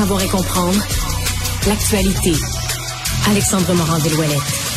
Savoir et comprendre l'actualité. Alexandre Morand-Villouellette.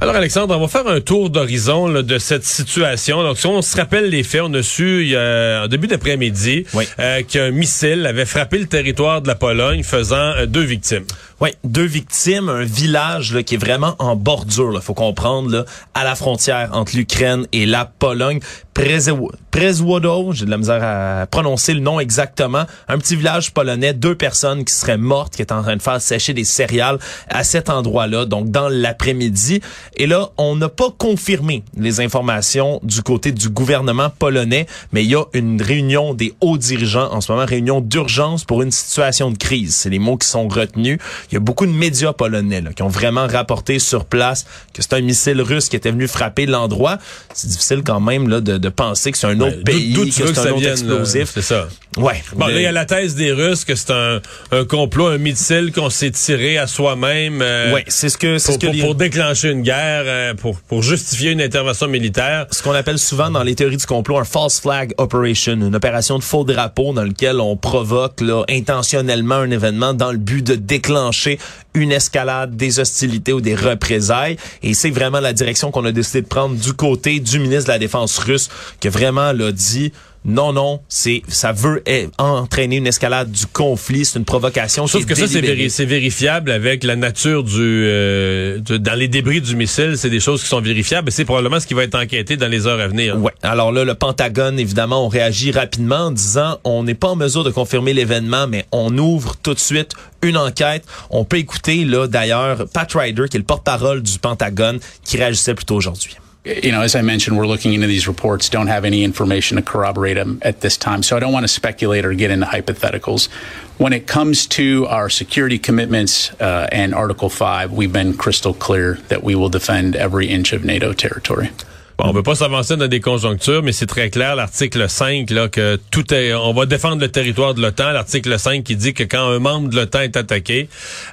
Alors Alexandre, on va faire un tour d'horizon de cette situation. Donc si on se rappelle les faits, on a su il y a, en début d'après-midi euh, qu'un missile avait frappé le territoire de la Pologne, faisant euh, deux victimes. Oui, deux victimes, un village là, qui est vraiment en bordure, il faut comprendre, là, à la frontière entre l'Ukraine et la Pologne. Prezwodo, j'ai de la misère à prononcer le nom exactement, un petit village polonais, deux personnes qui seraient mortes, qui étaient en train de faire sécher des céréales à cet endroit-là, donc dans l'après-midi. Et là, on n'a pas confirmé les informations du côté du gouvernement polonais, mais il y a une réunion des hauts dirigeants en ce moment, réunion d'urgence pour une situation de crise. C'est les mots qui sont retenus. Il y a beaucoup de médias polonais là, qui ont vraiment rapporté sur place que c'est un missile russe qui était venu frapper l'endroit. C'est difficile quand même là, de, de penser que c'est un autre pays, que c'est un autre explosif. C'est ça. Ouais. Bon, là, il y a la thèse des Russes que c'est un, un complot, un missile qu'on s'est tiré à soi-même. Euh, ouais, c'est ce que c'est pour, ce que pour, pour, déclencher une guerre, euh, pour, pour justifier une intervention militaire. Ce qu'on appelle souvent dans les théories du complot un false flag operation, une opération de faux drapeau dans lequel on provoque là, intentionnellement un événement dans le but de déclencher une escalade des hostilités ou des représailles. Et c'est vraiment la direction qu'on a décidé de prendre du côté du ministre de la Défense russe, qui vraiment l'a dit non, non, c'est ça veut entraîner une escalade du conflit, c'est une provocation. Sauf que ça, c'est vérifiable avec la nature du, euh, dans les débris du missile, c'est des choses qui sont vérifiables. et C'est probablement ce qui va être enquêté dans les heures à venir. Ouais. Alors là, le Pentagone, évidemment, on réagit rapidement en disant, on n'est pas en mesure de confirmer l'événement, mais on ouvre tout de suite une enquête. On peut écouter là d'ailleurs Pat Ryder, qui est le porte-parole du Pentagone, qui réagissait plutôt aujourd'hui. You know, as I mentioned, we're looking into these reports, don't have any information to corroborate them at this time. So I don't want to speculate or get into hypotheticals. When it comes to our security commitments uh, and Article 5, we've been crystal clear that we will defend every inch of NATO territory. Bon, on veut pas s'avancer dans des conjonctures, mais c'est très clair, l'article 5, là, que tout est, on va défendre le territoire de l'OTAN. L'article 5 qui dit que quand un membre de l'OTAN est attaqué,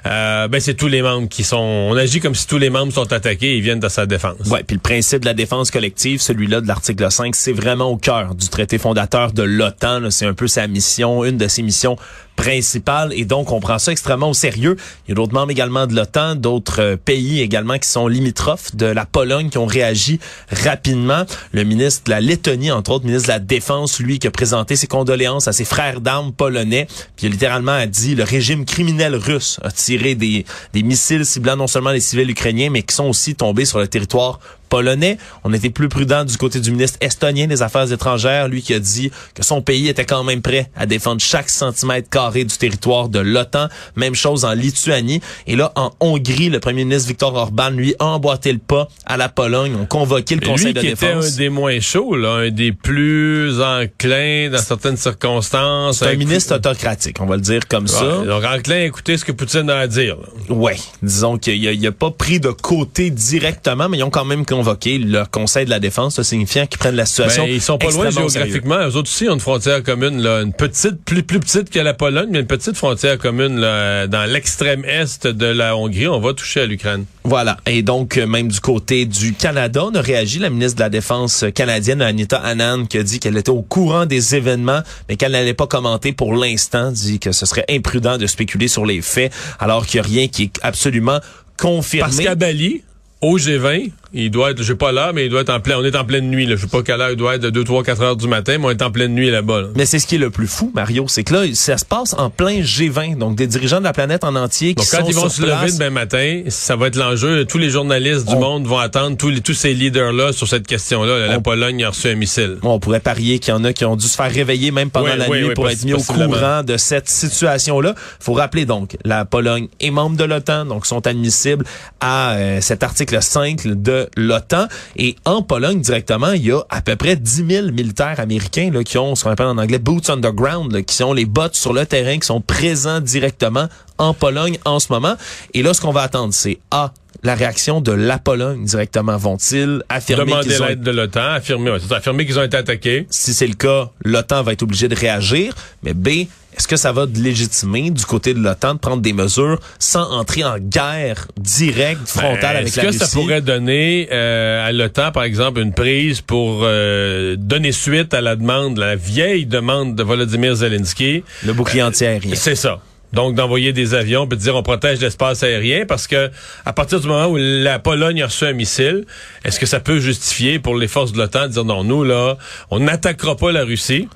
euh, ben, c'est tous les membres qui sont, on agit comme si tous les membres sont attaqués et viennent de sa défense. Ouais, puis le principe de la défense collective, celui-là de l'article 5, c'est vraiment au cœur du traité fondateur de l'OTAN. C'est un peu sa mission, une de ses missions principale et donc on prend ça extrêmement au sérieux. Il y a d'autres membres également de l'OTAN, d'autres euh, pays également qui sont limitrophes de la Pologne qui ont réagi rapidement. Le ministre de la Lettonie, entre autres, ministre de la Défense, lui, qui a présenté ses condoléances à ses frères d'armes polonais, puis il littéralement a dit le régime criminel russe a tiré des, des missiles ciblant non seulement les civils ukrainiens, mais qui sont aussi tombés sur le territoire polonais. On était plus prudent du côté du ministre estonien des Affaires étrangères, lui qui a dit que son pays était quand même prêt à défendre chaque centimètre carré du territoire de l'OTAN. Même chose en Lituanie. Et là, en Hongrie, le premier ministre Viktor Orban, lui, a emboîté le pas à la Pologne. On convoqué le Conseil de défense. Était un des moins chauds, là, un des plus enclins dans certaines circonstances. C'est un ministre autocratique, on va le dire comme ça. Donc enclin à écouter ce que Poutine a à dire. Ouais, disons qu'il a, a, pas pris de côté directement, mais ils ont quand même convoqué le Conseil de la défense, ça signifiant qu'ils prennent la situation. Ben, ils sont pas loin géographiquement. Eux autres aussi ont une frontière commune, là, une petite, plus, plus petite que la Pologne, mais une petite frontière commune là, dans l'extrême est de la Hongrie. On va toucher à l'Ukraine. Voilà. Et donc, euh, même du côté du Canada, on a réagi. La ministre de la Défense canadienne, Anita Anand, qui a dit qu'elle était au courant des événements, mais qu'elle n'allait pas commenter pour l'instant, dit que ce serait imprudent de spéculer sur les faits, alors qu'il n'y a rien qui est absolument confirmé. Parce qu'à Bali, au G20, il doit être, je sais pas l'heure, mais il doit être en plein, on est en pleine nuit, là. Je sais pas quelle heure il doit être, de 2, 3, 4 heures du matin, mais on est en pleine nuit là-bas, Mais c'est ce qui est le plus fou, Mario, c'est que là, ça se passe en plein G20, donc des dirigeants de la planète en entier qui donc, quand sont ils vont se lever demain matin, ça va être l'enjeu. Tous les journalistes du monde vont attendre tous, les, tous ces leaders-là sur cette question-là. La Pologne a reçu un missile. On pourrait parier qu'il y en a qui ont dû se faire réveiller même pendant la nuit pour être mis au courant de cette situation-là. Faut rappeler donc, la Pologne est membre de l'OTAN, donc sont admissibles à euh, cet article 5 de l'OTAN. Et en Pologne, directement, il y a à peu près 10 000 militaires américains qui ont ce qu'on appelle en anglais boots underground, là, qui sont les bottes sur le terrain, qui sont présents directement en Pologne en ce moment. Et là, ce qu'on va attendre, c'est A, la réaction de la Pologne directement? Vont-ils affirmer Demander qu'ils ont... l'aide de l'OTAN, affirmer, ouais, affirmer qu'ils ont été attaqués. Si c'est le cas, l'OTAN va être obligé de réagir. Mais B, est-ce que ça va légitimer du côté de l'OTAN de prendre des mesures sans entrer en guerre directe, frontale Ben, avec la Est-ce que Russie? ça pourrait donner euh, à l'OTAN, par exemple, une prise pour euh, donner suite à la demande, la vieille demande de Volodymyr Zelensky? Le bouclier anti-aérien. C'est ça. Donc d'envoyer des avions puis de dire on protège l'espace aérien parce que à partir du moment où la Pologne a reçu un missile, est-ce que ça peut justifier pour les forces de l'OTAN de dire non nous là, on n'attaquera pas la Russie,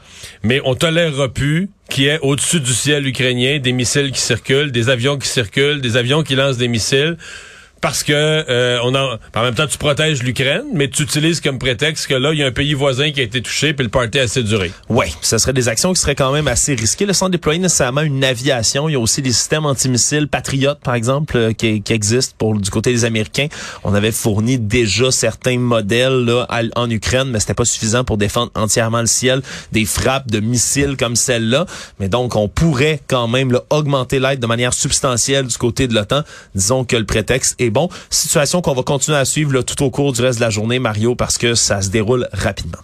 mais on tolérera plus qu'il y ait au-dessus du ciel ukrainien des missiles qui circulent, des avions qui circulent, des avions qui lancent des missiles parce que euh, on en, même temps tu protèges l'Ukraine, mais tu utilises comme prétexte que là il y a un pays voisin qui a été touché puis le party assez duré. Oui, ce serait des actions qui seraient quand même assez risquées. Le sans déployer nécessairement une aviation. Il y a aussi des systèmes antimissiles Patriot, par exemple, euh, qui, qui existent pour du côté des Américains. On avait fourni déjà certains modèles là, en Ukraine, mais c'était pas suffisant pour défendre entièrement le ciel des frappes de missiles comme celle-là. Mais donc, on pourrait quand même là, augmenter l'aide de manière substantielle du côté de l'OTAN. Disons que le prétexte est bon. Situation qu'on va continuer à suivre tout au cours du reste de la journée, Mario, parce que ça se déroule rapidement.